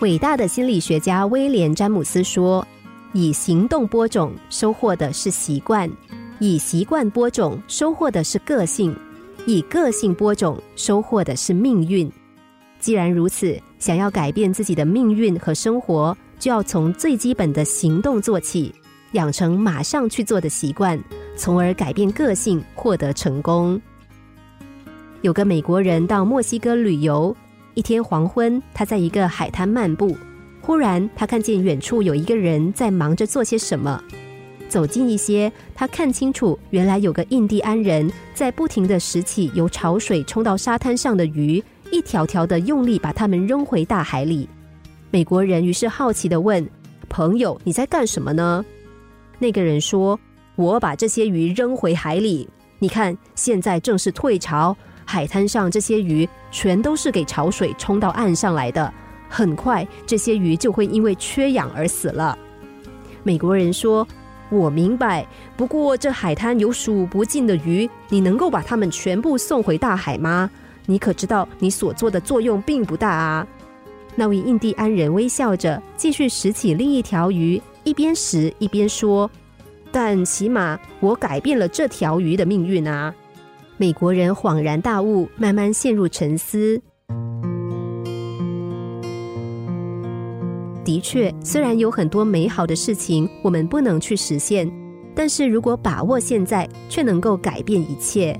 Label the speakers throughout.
Speaker 1: 伟大的心理学家威廉·詹姆斯说：“以行动播种，收获的是习惯；以习惯播种，收获的是个性；以个性播种，收获的是命运。既然如此，想要改变自己的命运和生活，就要从最基本的行动做起，养成马上去做的习惯，从而改变个性，获得成功。”有个美国人到墨西哥旅游。一天黄昏，他在一个海滩漫步，忽然他看见远处有一个人在忙着做些什么。走近一些，他看清楚，原来有个印第安人在不停的拾起由潮水冲到沙滩上的鱼，一条条的用力把它们扔回大海里。美国人于是好奇的问：“朋友，你在干什么呢？”那个人说：“我把这些鱼扔回海里。你看，现在正是退潮。”海滩上这些鱼全都是给潮水冲到岸上来的，很快这些鱼就会因为缺氧而死了。美国人说：“我明白，不过这海滩有数不尽的鱼，你能够把它们全部送回大海吗？你可知道你所做的作用并不大啊？”那位印第安人微笑着继续拾起另一条鱼，一边拾一边说：“但起码我改变了这条鱼的命运啊。”美国人恍然大悟，慢慢陷入沉思。的确，虽然有很多美好的事情我们不能去实现，但是如果把握现在，却能够改变一切。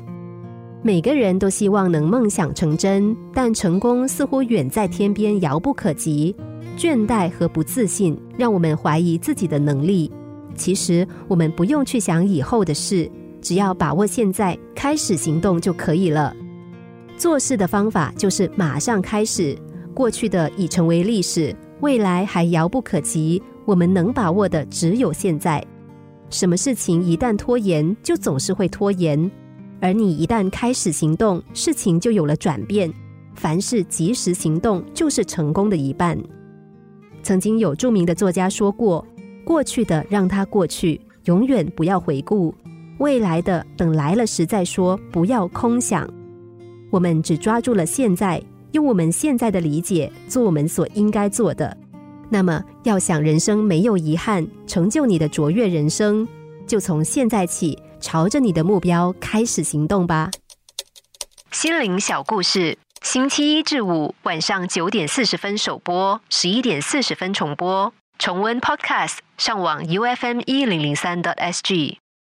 Speaker 1: 每个人都希望能梦想成真，但成功似乎远在天边，遥不可及。倦怠和不自信让我们怀疑自己的能力。其实，我们不用去想以后的事。只要把握现在，开始行动就可以了。做事的方法就是马上开始。过去的已成为历史，未来还遥不可及。我们能把握的只有现在。什么事情一旦拖延，就总是会拖延。而你一旦开始行动，事情就有了转变。凡事及时行动，就是成功的一半。曾经有著名的作家说过：“过去的让它过去，永远不要回顾。”未来的等来了时再说，不要空想。我们只抓住了现在，用我们现在的理解做我们所应该做的。那么，要想人生没有遗憾，成就你的卓越人生，就从现在起，朝着你的目标开始行动吧。心灵小故事，星期一至五晚上九点四十分首播，十一点四十分重播。重温 Podcast，上网 U F M 一零零三 t S G。